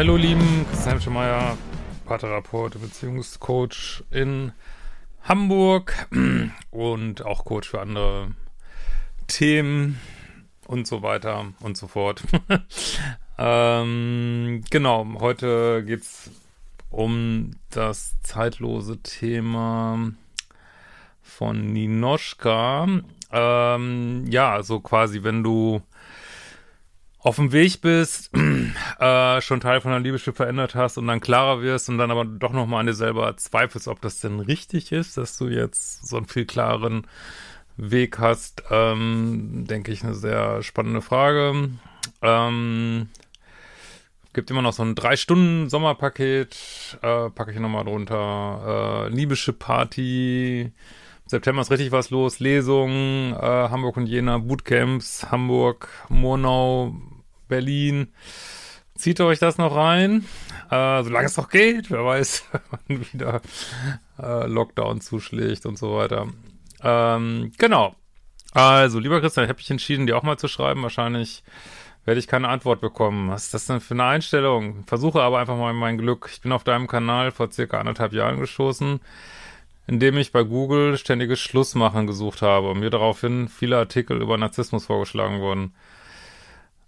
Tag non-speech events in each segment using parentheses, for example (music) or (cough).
Hallo lieben, Christian Schemeier, Paartherapeut, Beziehungscoach in Hamburg (clears throat) und auch Coach für andere Themen und so weiter und so fort. (laughs) ähm, genau, heute geht's um das zeitlose Thema von Ninoschka. Ähm, ja, also quasi, wenn du auf dem Weg bist, (clears throat) äh, schon Teil von deinem Liebeschiff verändert hast und dann klarer wirst und dann aber doch nochmal an dir selber zweifelst, ob das denn richtig ist, dass du jetzt so einen viel klareren Weg hast, ähm, denke ich, eine sehr spannende Frage. Ähm, gibt immer noch so ein drei Stunden Sommerpaket, äh, packe ich nochmal drunter. Äh, Liebeschiff Party, September ist richtig was los. Lesungen, äh, Hamburg und Jena, Bootcamps, Hamburg, Murnau, Berlin. Zieht euch das noch rein, äh, solange es noch geht. Wer weiß, (laughs) wann wieder äh, Lockdown zuschlägt und so weiter. Ähm, genau. Also, lieber Christian, ich habe mich entschieden, dir auch mal zu schreiben. Wahrscheinlich werde ich keine Antwort bekommen. Was ist das denn für eine Einstellung? Versuche aber einfach mal mein Glück. Ich bin auf deinem Kanal vor circa anderthalb Jahren gestoßen, indem ich bei Google ständiges Schlussmachen gesucht habe und mir daraufhin viele Artikel über Narzissmus vorgeschlagen wurden.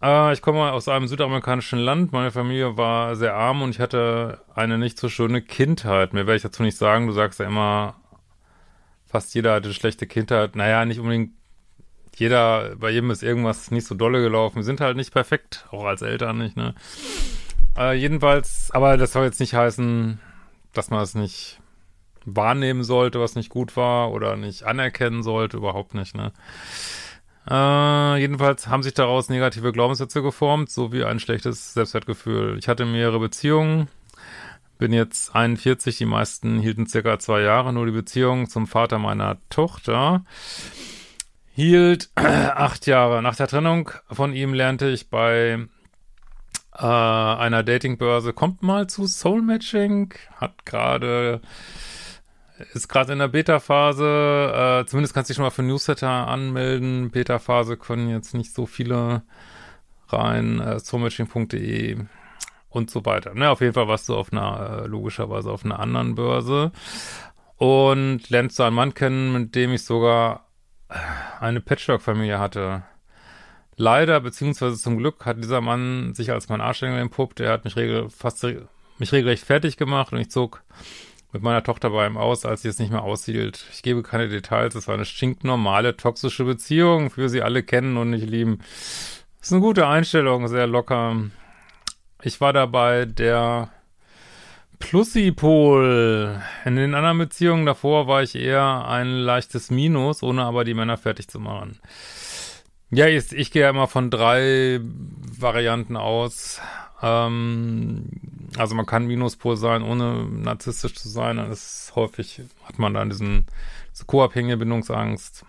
Äh, ich komme aus einem südamerikanischen Land. Meine Familie war sehr arm und ich hatte eine nicht so schöne Kindheit. Mehr werde ich dazu nicht sagen. Du sagst ja immer, fast jeder hatte eine schlechte Kindheit. Naja, nicht unbedingt jeder, bei jedem ist irgendwas nicht so dolle gelaufen. Wir sind halt nicht perfekt, auch als Eltern nicht, ne? Äh, jedenfalls, aber das soll jetzt nicht heißen, dass man es nicht wahrnehmen sollte, was nicht gut war oder nicht anerkennen sollte, überhaupt nicht, ne? Äh, jedenfalls haben sich daraus negative Glaubenssätze geformt, sowie ein schlechtes Selbstwertgefühl. Ich hatte mehrere Beziehungen, bin jetzt 41, die meisten hielten circa zwei Jahre, nur die Beziehung zum Vater meiner Tochter hielt (clears throat) acht Jahre. Nach der Trennung von ihm lernte ich bei äh, einer Datingbörse, kommt mal zu Soul Matching, hat gerade ist gerade in der Beta-Phase. Äh, zumindest kannst du dich schon mal für Newsletter anmelden. Beta-Phase können jetzt nicht so viele rein. Äh, soulmatching.de und so weiter. Ne, auf jeden Fall warst du auf einer, äh, logischerweise auf einer anderen Börse. Und lernst du einen Mann kennen, mit dem ich sogar äh, eine Patchwork-Familie hatte. Leider, beziehungsweise zum Glück, hat dieser Mann sich als mein Arschengel entpuppt. Er hat mich regel fast mich regelrecht fertig gemacht und ich zog mit meiner Tochter bei ihm aus, als sie es nicht mehr aushielt. Ich gebe keine Details, es war eine stinknormale, toxische Beziehung, für sie alle kennen und nicht lieben. Das ist eine gute Einstellung, sehr locker. Ich war dabei der Plusipol. In den anderen Beziehungen davor war ich eher ein leichtes Minus, ohne aber die Männer fertig zu machen. Ja, ich, ich gehe ja immer von drei Varianten aus. Ähm, also man kann Minuspol sein, ohne narzisstisch zu sein. Dann ist häufig, hat man dann diesen, diese co-abhängige Bindungsangst.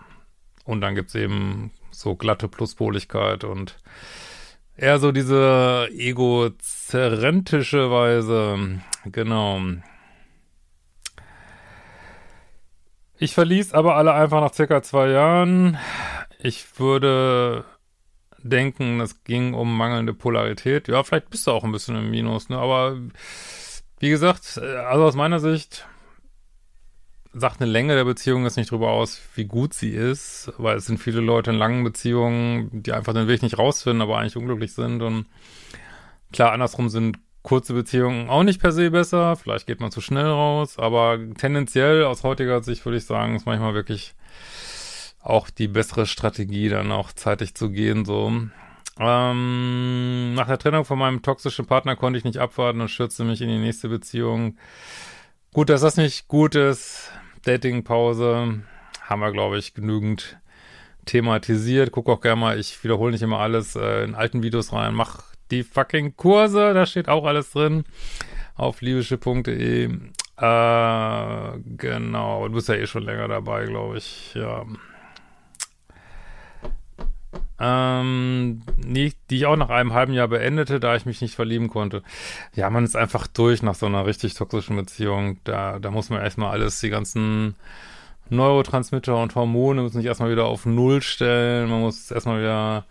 Und dann gibt's eben so glatte Pluspoligkeit und eher so diese egozerrentische Weise. Genau. Ich verließ aber alle einfach nach circa zwei Jahren. Ich würde denken, es ging um mangelnde Polarität. Ja, vielleicht bist du auch ein bisschen im Minus, ne? Aber wie gesagt, äh, also aus meiner Sicht sagt eine Länge der Beziehung jetzt nicht drüber aus, wie gut sie ist, weil es sind viele Leute in langen Beziehungen, die einfach den Weg nicht rausfinden, aber eigentlich unglücklich sind. Und klar, andersrum sind kurze Beziehungen auch nicht per se besser. Vielleicht geht man zu schnell raus, aber tendenziell aus heutiger Sicht würde ich sagen, ist manchmal wirklich auch die bessere Strategie, dann auch zeitig zu gehen, so. Ähm, nach der Trennung von meinem toxischen Partner konnte ich nicht abwarten und stürzte mich in die nächste Beziehung. Gut, dass das nicht gut ist. Datingpause haben wir, glaube ich, genügend thematisiert. Guck auch gerne mal, ich wiederhole nicht immer alles äh, in alten Videos rein. Mach die fucking Kurse, da steht auch alles drin. Auf liebische.de. Äh, genau, du bist ja eh schon länger dabei, glaube ich. Ja. Ähm, die, die ich auch nach einem halben Jahr beendete, da ich mich nicht verlieben konnte. Ja, man ist einfach durch nach so einer richtig toxischen Beziehung. Da, da muss man erstmal alles, die ganzen Neurotransmitter und Hormone müssen sich erstmal wieder auf Null stellen. Man muss erstmal wieder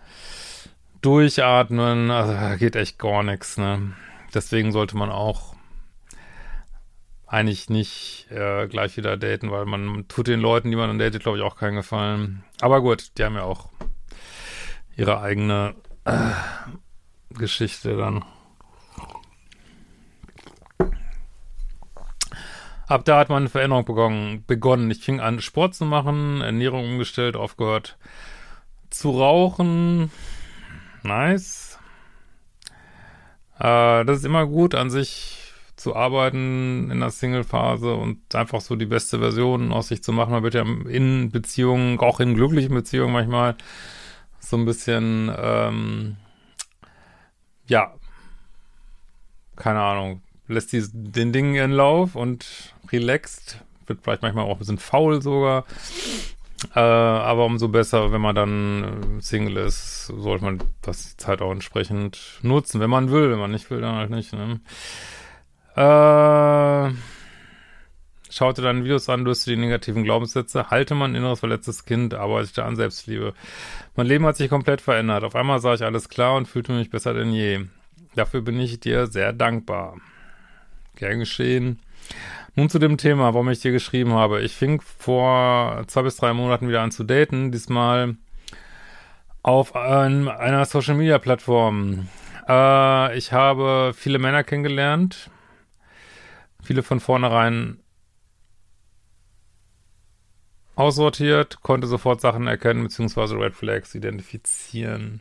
durchatmen. Also geht echt gar nichts, ne? Deswegen sollte man auch eigentlich nicht äh, gleich wieder daten, weil man tut den Leuten, die man dann datet, glaube ich, auch keinen Gefallen. Aber gut, die haben ja auch ihre eigene äh, Geschichte dann. Ab da hat man eine Veränderung begonnen. begonnen. Ich fing an, Sport zu machen, Ernährung umgestellt, aufgehört zu rauchen. Nice. Äh, das ist immer gut, an sich zu arbeiten in der Single-Phase und einfach so die beste Version aus sich zu machen. Man wird ja in Beziehungen, auch in glücklichen Beziehungen manchmal, so ein bisschen, ähm, ja, keine Ahnung, lässt die, den Dingen ihren Lauf und relaxed, wird vielleicht manchmal auch ein bisschen faul sogar. Äh, aber umso besser, wenn man dann äh, Single ist, sollte man das die Zeit auch entsprechend nutzen, wenn man will. Wenn man nicht will, dann halt nicht. Ne? Äh, Schau dir deine Videos an, löst du die negativen Glaubenssätze, halte mein inneres verletztes Kind, arbeite an Selbstliebe. Mein Leben hat sich komplett verändert. Auf einmal sah ich alles klar und fühlte mich besser denn je. Dafür bin ich dir sehr dankbar. Gern geschehen. Nun zu dem Thema, warum ich dir geschrieben habe. Ich fing vor zwei bis drei Monaten wieder an zu daten, diesmal auf ein, einer Social Media Plattform. Äh, ich habe viele Männer kennengelernt, viele von vornherein aussortiert, konnte sofort Sachen erkennen, beziehungsweise Red Flags identifizieren.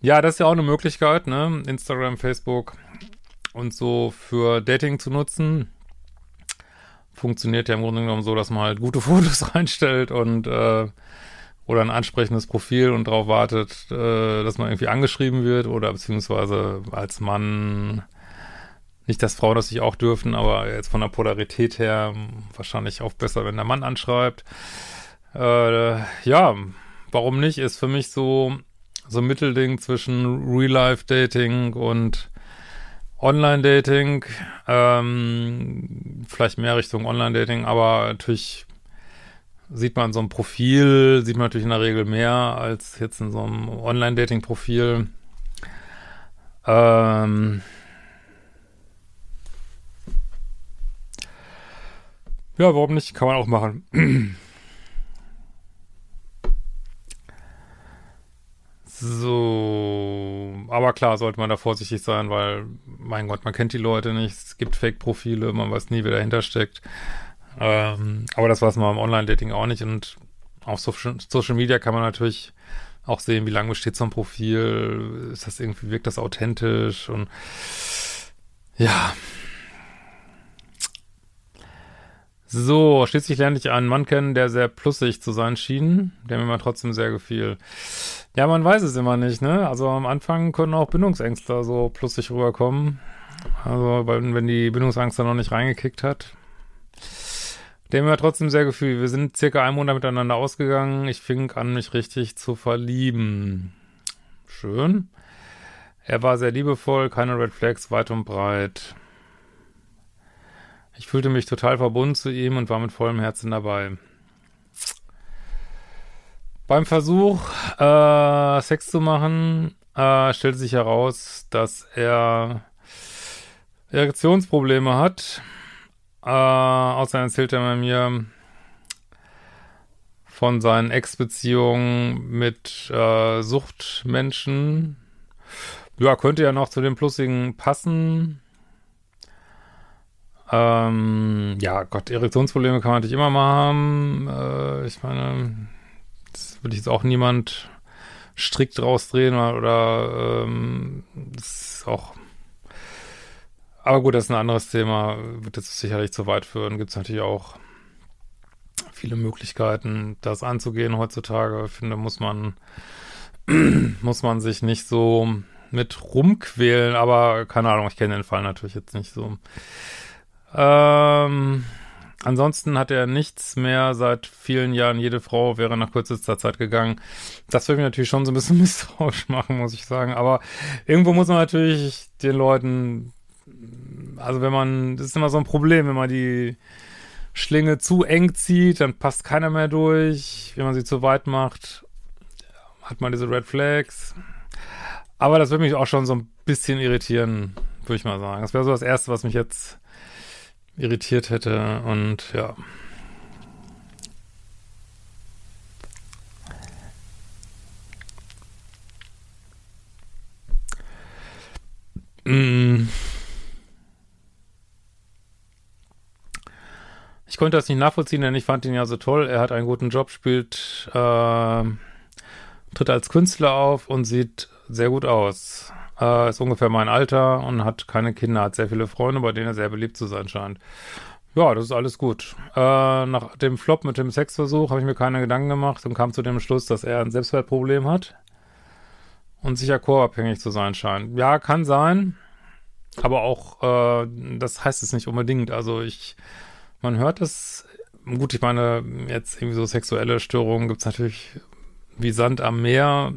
Ja, das ist ja auch eine Möglichkeit, ne? Instagram, Facebook und so für Dating zu nutzen. Funktioniert ja im Grunde genommen so, dass man halt gute (laughs) Fotos reinstellt und äh, oder ein ansprechendes Profil und darauf wartet, äh, dass man irgendwie angeschrieben wird oder beziehungsweise als Mann nicht, dass Frauen das sich auch dürfen, aber jetzt von der Polarität her wahrscheinlich auch besser, wenn der Mann anschreibt. Äh, ja, warum nicht? Ist für mich so so ein Mittelding zwischen Real-Life-Dating und Online-Dating. Ähm, vielleicht mehr Richtung Online-Dating, aber natürlich sieht man so ein Profil, sieht man natürlich in der Regel mehr als jetzt in so einem Online-Dating-Profil. Ähm, Ja, warum nicht? Kann man auch machen. So, aber klar, sollte man da vorsichtig sein, weil, mein Gott, man kennt die Leute nicht, es gibt Fake-Profile, man weiß nie, wer dahinter steckt. Ähm, aber das weiß man beim Online-Dating auch nicht und auf Social Media kann man natürlich auch sehen, wie lange besteht so ein Profil, ist das irgendwie, wirkt das authentisch und ja, so, schließlich lernte ich einen Mann kennen, der sehr plussig zu sein schien, der mir mal trotzdem sehr gefiel. Ja, man weiß es immer nicht, ne? Also am Anfang können auch Bindungsängstler so plussig rüberkommen. Also, wenn die Bindungsangst da noch nicht reingekickt hat. Der mir trotzdem sehr gefühlt. Wir sind circa einen Monat miteinander ausgegangen. Ich fing an, mich richtig zu verlieben. Schön. Er war sehr liebevoll, keine Red Flags, weit und breit. Ich fühlte mich total verbunden zu ihm und war mit vollem Herzen dabei. Beim Versuch, äh, Sex zu machen, äh, stellte sich heraus, dass er Erektionsprobleme hat. Äh, außerdem erzählte er mir von seinen Ex-Beziehungen mit äh, Suchtmenschen. Ja, könnte ja noch zu den Plussigen passen. Ähm, ja, Gott, Erektionsprobleme kann man natürlich immer mal haben. Äh, ich meine, das würde ich jetzt auch niemand strikt rausdrehen oder, oder ähm, das ist auch. Aber gut, das ist ein anderes Thema. Wird jetzt sicherlich zu weit führen. Gibt es natürlich auch viele Möglichkeiten, das anzugehen heutzutage. Ich finde, muss man, (clears throat) muss man sich nicht so mit rumquälen, aber keine Ahnung, ich kenne den Fall natürlich jetzt nicht so. Ähm, ansonsten hat er nichts mehr seit vielen Jahren. Jede Frau wäre nach kürzester Zeit gegangen. Das würde mich natürlich schon so ein bisschen (laughs) misstrauisch machen, muss ich sagen. Aber irgendwo muss man natürlich den Leuten, also wenn man, das ist immer so ein Problem, wenn man die Schlinge zu eng zieht, dann passt keiner mehr durch. Wenn man sie zu weit macht, hat man diese Red Flags. Aber das würde mich auch schon so ein bisschen irritieren, würde ich mal sagen. Das wäre so das Erste, was mich jetzt irritiert hätte. Und ja. Mm. Ich konnte das nicht nachvollziehen, denn ich fand ihn ja so toll. Er hat einen guten Job, spielt, äh, tritt als Künstler auf und sieht sehr gut aus. Äh, ist ungefähr mein Alter und hat keine Kinder, hat sehr viele Freunde, bei denen er sehr beliebt zu sein scheint. Ja, das ist alles gut. Äh, nach dem Flop mit dem Sexversuch habe ich mir keine Gedanken gemacht und kam zu dem Schluss, dass er ein Selbstwertproblem hat und sicher co-abhängig zu sein scheint. Ja, kann sein, aber auch, äh, das heißt es nicht unbedingt. Also ich, man hört es, gut, ich meine, jetzt irgendwie so sexuelle Störungen gibt es natürlich wie Sand am Meer.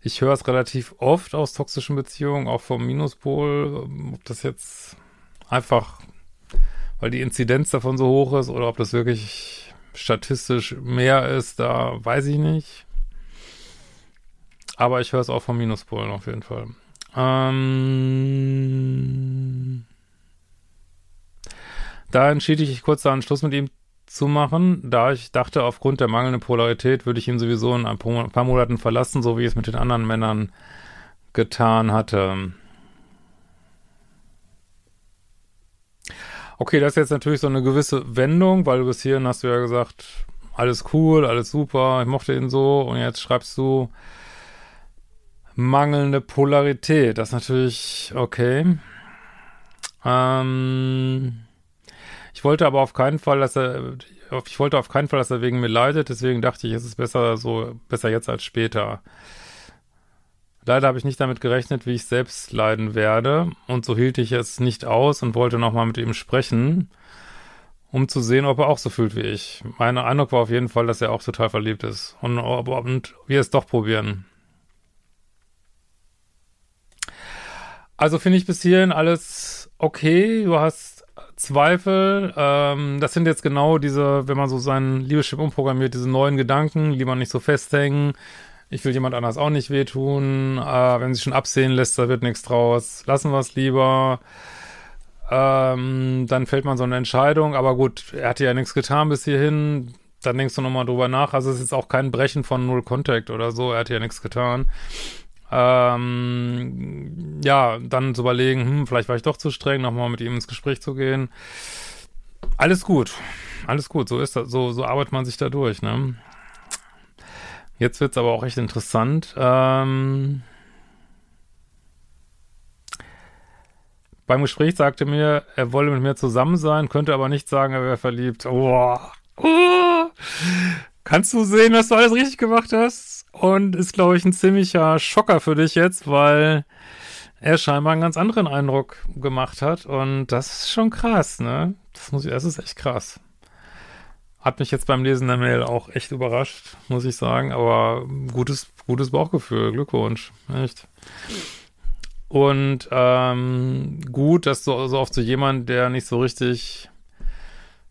Ich höre es relativ oft aus toxischen Beziehungen, auch vom Minuspol, ob das jetzt einfach, weil die Inzidenz davon so hoch ist oder ob das wirklich statistisch mehr ist, da weiß ich nicht. Aber ich höre es auch vom Minuspolen auf jeden Fall. Ähm, da entschied ich kurz einen Schluss mit ihm zu machen, da ich dachte, aufgrund der mangelnden Polarität würde ich ihn sowieso in ein paar Monaten verlassen, so wie ich es mit den anderen Männern getan hatte. Okay, das ist jetzt natürlich so eine gewisse Wendung, weil bis hierhin hast du ja gesagt, alles cool, alles super, ich mochte ihn so und jetzt schreibst du mangelnde Polarität. Das ist natürlich okay. Ähm, ich wollte aber auf keinen Fall, dass er, ich wollte auf keinen Fall, dass er wegen mir leidet, deswegen dachte ich, es ist besser so, besser jetzt als später. Leider habe ich nicht damit gerechnet, wie ich selbst leiden werde, und so hielt ich es nicht aus und wollte nochmal mit ihm sprechen, um zu sehen, ob er auch so fühlt wie ich. Mein Eindruck war auf jeden Fall, dass er auch total verliebt ist und, und wir es doch probieren. Also finde ich bis hierhin alles okay. Du hast Zweifel. Ähm, das sind jetzt genau diese, wenn man so seinen Liebeschip umprogrammiert, diese neuen Gedanken, lieber nicht so festhängen. Ich will jemand anders auch nicht wehtun. Äh, wenn sich schon absehen lässt, da wird nichts draus. Lassen wir es lieber. Ähm, dann fällt man so eine Entscheidung. Aber gut, er hatte ja nichts getan bis hierhin. Dann denkst du nochmal drüber nach. Also es ist auch kein Brechen von Null Contact oder so. Er hat ja nichts getan ähm, ja, dann zu überlegen, hm, vielleicht war ich doch zu streng, nochmal mit ihm ins Gespräch zu gehen. Alles gut. Alles gut, so ist das, so, so arbeitet man sich da durch, ne? Jetzt wird's aber auch echt interessant. Ähm, beim Gespräch sagte mir, er wolle mit mir zusammen sein, könnte aber nicht sagen, er wäre verliebt. Oh. Oh. Kannst du sehen, dass du alles richtig gemacht hast? Und ist, glaube ich, ein ziemlicher Schocker für dich jetzt, weil er scheinbar einen ganz anderen Eindruck gemacht hat. Und das ist schon krass, ne? Das muss ich, das ist echt krass. Hat mich jetzt beim Lesen der Mail auch echt überrascht, muss ich sagen. Aber gutes, gutes Bauchgefühl. Glückwunsch. Echt. Und ähm, gut, dass du so oft so jemand, der nicht so richtig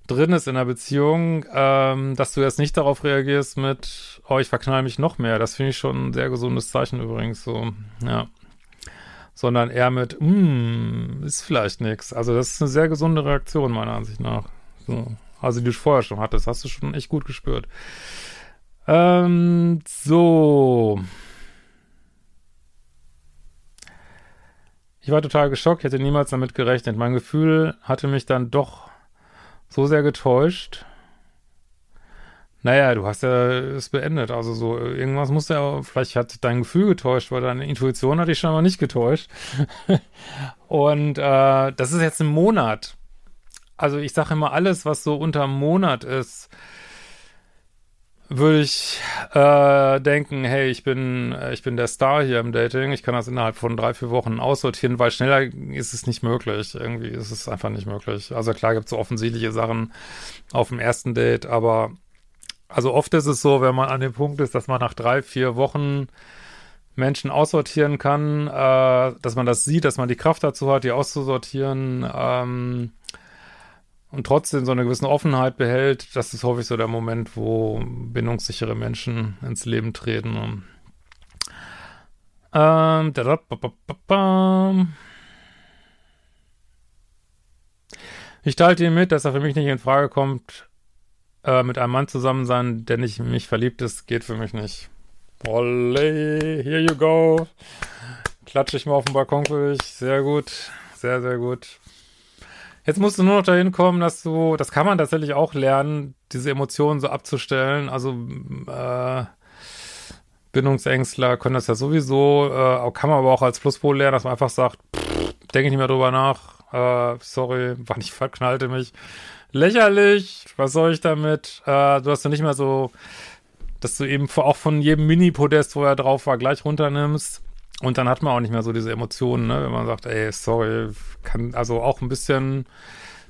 drin ist in der Beziehung, ähm, dass du jetzt nicht darauf reagierst mit, oh, ich verknall mich noch mehr. Das finde ich schon ein sehr gesundes Zeichen übrigens, so, ja. Sondern eher mit, hm, ist vielleicht nichts. Also das ist eine sehr gesunde Reaktion, meiner Ansicht nach. So. Also die du vorher schon hattest, hast du schon echt gut gespürt. Ähm, so. Ich war total geschockt, hätte niemals damit gerechnet. Mein Gefühl hatte mich dann doch so sehr getäuscht. Naja, du hast ja es beendet. Also so, irgendwas muss ja, vielleicht hat dein Gefühl getäuscht, weil deine Intuition hat dich schon mal nicht getäuscht. (laughs) Und äh, das ist jetzt ein Monat. Also ich sage immer, alles, was so unter einem Monat ist, würde ich äh, denken, hey, ich bin, äh, ich bin der Star hier im Dating. Ich kann das innerhalb von drei, vier Wochen aussortieren, weil schneller ist es nicht möglich. Irgendwie ist es einfach nicht möglich. Also klar gibt es so offensichtliche Sachen auf dem ersten Date, aber also oft ist es so, wenn man an dem Punkt ist, dass man nach drei, vier Wochen Menschen aussortieren kann, äh, dass man das sieht, dass man die Kraft dazu hat, die auszusortieren, ähm, und trotzdem so eine gewisse Offenheit behält, das ist häufig so der Moment, wo bindungssichere Menschen ins Leben treten. Ähm, ich teilte ihm mit, dass er für mich nicht in Frage kommt, äh, mit einem Mann zusammen sein, der nicht in mich verliebt ist, geht für mich nicht. Olé, here you go. Klatsche ich mal auf den Balkon für dich. Sehr gut. Sehr, sehr gut. Jetzt musst du nur noch dahin kommen, dass du, das kann man tatsächlich auch lernen, diese Emotionen so abzustellen. Also äh, Bindungsängstler können das ja sowieso, äh, kann man aber auch als Pluspol lernen, dass man einfach sagt, denke ich nicht mehr drüber nach, äh, sorry, war nicht verknallte mich. Lächerlich, was soll ich damit? Äh, du hast ja nicht mehr so, dass du eben auch von jedem Mini-Podest, wo er drauf war, gleich runternimmst. Und dann hat man auch nicht mehr so diese Emotionen, ne? wenn man sagt, ey, sorry, kann also auch ein bisschen,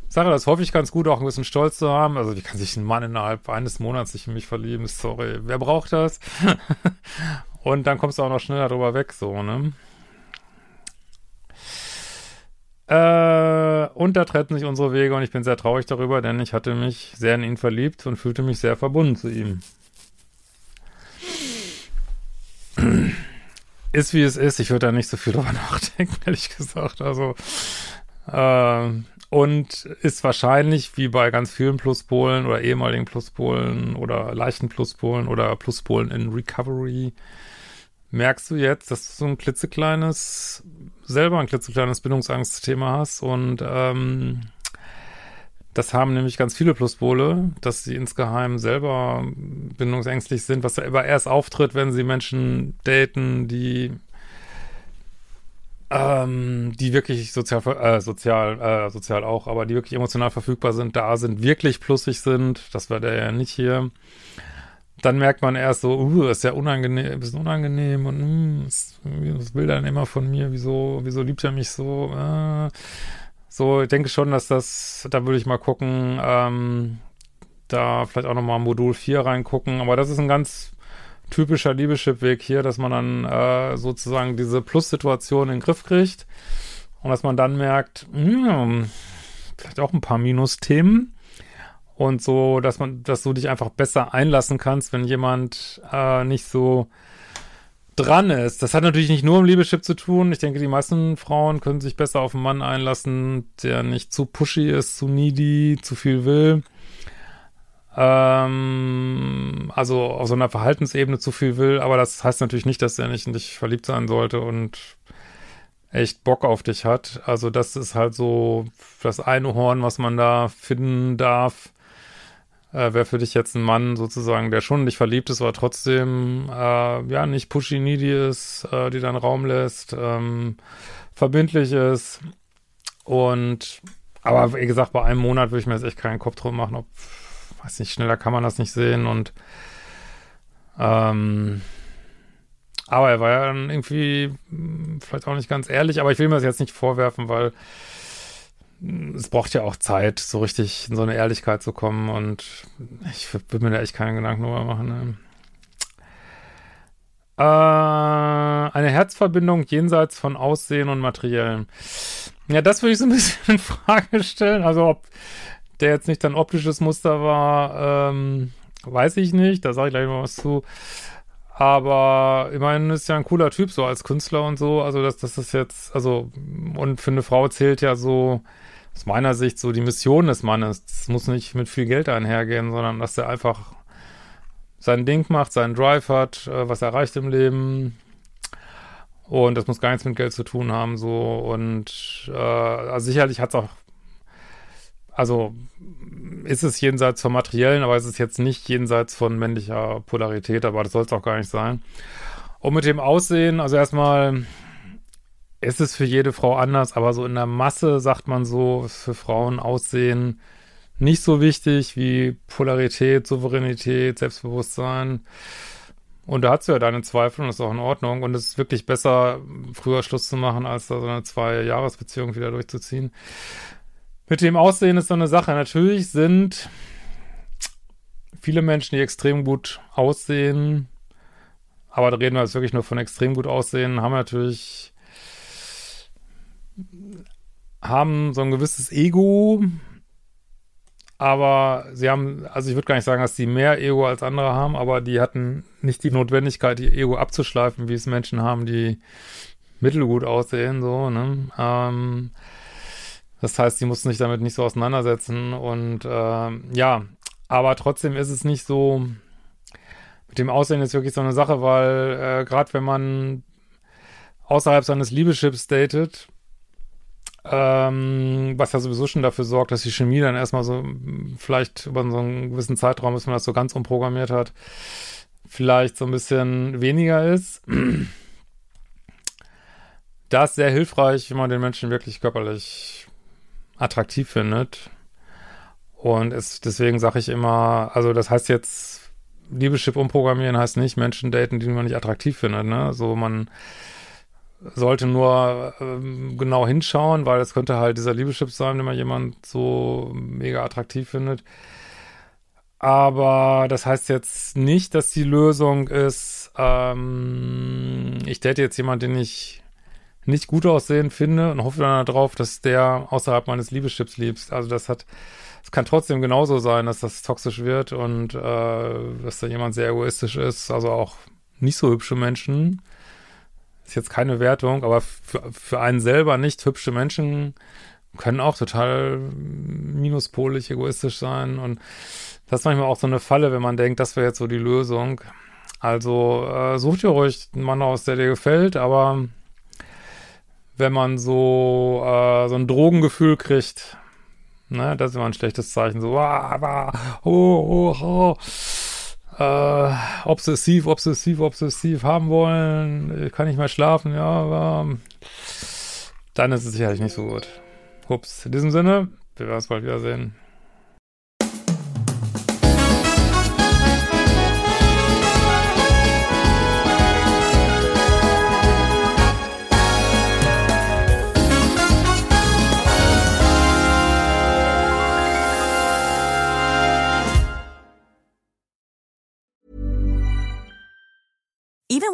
Sache, das häufig ganz gut, auch ein bisschen Stolz zu haben. Also, wie kann sich ein Mann innerhalb eines Monats sich in mich verlieben? Sorry, wer braucht das? (laughs) Und dann kommst du auch noch schneller drüber weg, so, ne? Äh, und da trennten sich unsere Wege und ich bin sehr traurig darüber, denn ich hatte mich sehr in ihn verliebt und fühlte mich sehr verbunden zu ihm ist wie es ist. Ich würde da nicht so viel drüber (laughs) nachdenken, ehrlich gesagt. Also, äh, und ist wahrscheinlich wie bei ganz vielen Pluspolen oder ehemaligen Pluspolen oder leichten Pluspolen oder Pluspolen in Recovery, merkst du jetzt, dass du so ein klitzekleines, selber ein klitzekleines Bindungsangstthema hast und ähm, das haben nämlich ganz viele Pluspole, dass sie insgeheim selber bindungsängstlich sind, was immer erst auftritt, wenn sie Menschen daten, die ähm, die wirklich sozial, äh, sozial, äh, sozial auch, aber die wirklich emotional verfügbar sind, da sind, wirklich plussig sind, das war der ja nicht hier. Dann merkt man erst so, uh, ist ja unangenehm, ein bisschen unangenehm und uh, was will er denn immer von mir, wieso, wieso liebt er mich so, äh, so, ich denke schon, dass das, da würde ich mal gucken, ähm, da vielleicht auch nochmal Modul 4 reingucken. Aber das ist ein ganz typischer Liebeschip-Weg hier, dass man dann äh, sozusagen diese Plus-Situation in den Griff kriegt und dass man dann merkt, mh, hm, vielleicht auch ein paar Minus-Themen und so, dass man, dass du dich einfach besser einlassen kannst, wenn jemand äh, nicht so dran ist. Das hat natürlich nicht nur im Liebeschip zu tun. Ich denke, die meisten Frauen können sich besser auf einen Mann einlassen, der nicht zu pushy ist, zu needy, zu viel will. Ähm, also auf so einer Verhaltensebene zu viel will, aber das heißt natürlich nicht, dass er nicht in dich verliebt sein sollte und echt Bock auf dich hat. Also das ist halt so das eine Horn, was man da finden darf äh, wäre für dich jetzt ein Mann sozusagen, der schon nicht verliebt ist, aber trotzdem äh, ja nicht pushy needy ist, äh, die dann Raum lässt, ähm, verbindlich ist. Und aber wie gesagt, bei einem Monat würde ich mir jetzt echt keinen Kopf drum machen, ob, weiß nicht, schneller kann man das nicht sehen und ähm, aber er war ja irgendwie hm, vielleicht auch nicht ganz ehrlich, aber ich will mir das jetzt nicht vorwerfen, weil es braucht ja auch Zeit, so richtig in so eine Ehrlichkeit zu kommen und ich würde mir da echt keine Gedanken drüber machen. Ne? Äh, eine Herzverbindung jenseits von Aussehen und Materiellen. Ja, das würde ich so ein (laughs) bisschen in Frage stellen. Also ob der jetzt nicht ein optisches Muster war, ähm, weiß ich nicht. Da sage ich gleich mal was zu. Aber ich meine, ist ja ein cooler Typ, so als Künstler und so. Also, dass das ist jetzt, also, und für eine Frau zählt ja so aus meiner Sicht so die Mission des Mannes. Das muss nicht mit viel Geld einhergehen, sondern dass er einfach sein Ding macht, seinen Drive hat, äh, was er erreicht im Leben. Und das muss gar nichts mit Geld zu tun haben, so. Und äh, also sicherlich hat es auch, also ist es jenseits vom Materiellen, aber es ist jetzt nicht jenseits von männlicher Polarität, aber das soll es auch gar nicht sein. Und mit dem Aussehen, also erstmal ist es für jede Frau anders, aber so in der Masse sagt man so, ist für Frauen Aussehen nicht so wichtig wie Polarität, Souveränität, Selbstbewusstsein. Und da hat du ja deine Zweifel und das ist auch in Ordnung. Und es ist wirklich besser, früher Schluss zu machen, als da so eine Zwei-Jahres-Beziehung wieder durchzuziehen. Mit dem Aussehen ist so eine Sache. Natürlich sind viele Menschen, die extrem gut aussehen, aber da reden wir jetzt wirklich nur von extrem gut aussehen, haben natürlich haben so ein gewisses Ego, aber sie haben, also ich würde gar nicht sagen, dass sie mehr Ego als andere haben, aber die hatten nicht die Notwendigkeit, ihr Ego abzuschleifen, wie es Menschen haben, die mittelgut aussehen, so, ne? Ähm, das heißt, sie mussten sich damit nicht so auseinandersetzen und ähm, ja, aber trotzdem ist es nicht so, mit dem Aussehen ist wirklich so eine Sache, weil äh, gerade wenn man außerhalb seines Liebeschips datet, ähm, was ja sowieso schon dafür sorgt, dass die Chemie dann erstmal so, vielleicht über so einen gewissen Zeitraum, bis man das so ganz umprogrammiert hat, vielleicht so ein bisschen weniger ist. Das ist sehr hilfreich, wenn man den Menschen wirklich körperlich attraktiv findet. Und es, deswegen sage ich immer, also das heißt jetzt, Liebeschip umprogrammieren heißt nicht Menschen daten, die man nicht attraktiv findet, ne? So man sollte nur ähm, genau hinschauen, weil es könnte halt dieser Liebeschip sein, den man jemand so mega attraktiv findet. Aber das heißt jetzt nicht, dass die Lösung ist, ähm, ich date jetzt jemanden, den ich nicht gut aussehen finde und hoffe dann darauf, dass der außerhalb meines Liebeschips liebst. Also das hat, es kann trotzdem genauso sein, dass das toxisch wird und äh, dass da jemand sehr egoistisch ist, also auch nicht so hübsche Menschen ist jetzt keine Wertung, aber für, für einen selber nicht hübsche Menschen können auch total minuspolig, egoistisch sein. Und das ist manchmal auch so eine Falle, wenn man denkt, das wäre jetzt so die Lösung. Also äh, sucht ihr ruhig einen Mann aus, der dir gefällt, aber wenn man so, äh, so ein Drogengefühl kriegt, ne, das ist immer ein schlechtes Zeichen. So, ah, oh, oh, oh äh, obsessiv, obsessiv, obsessiv haben wollen, kann nicht mehr schlafen, ja, aber dann ist es sicherlich nicht so gut. Ups, in diesem Sinne, wir werden uns bald wiedersehen.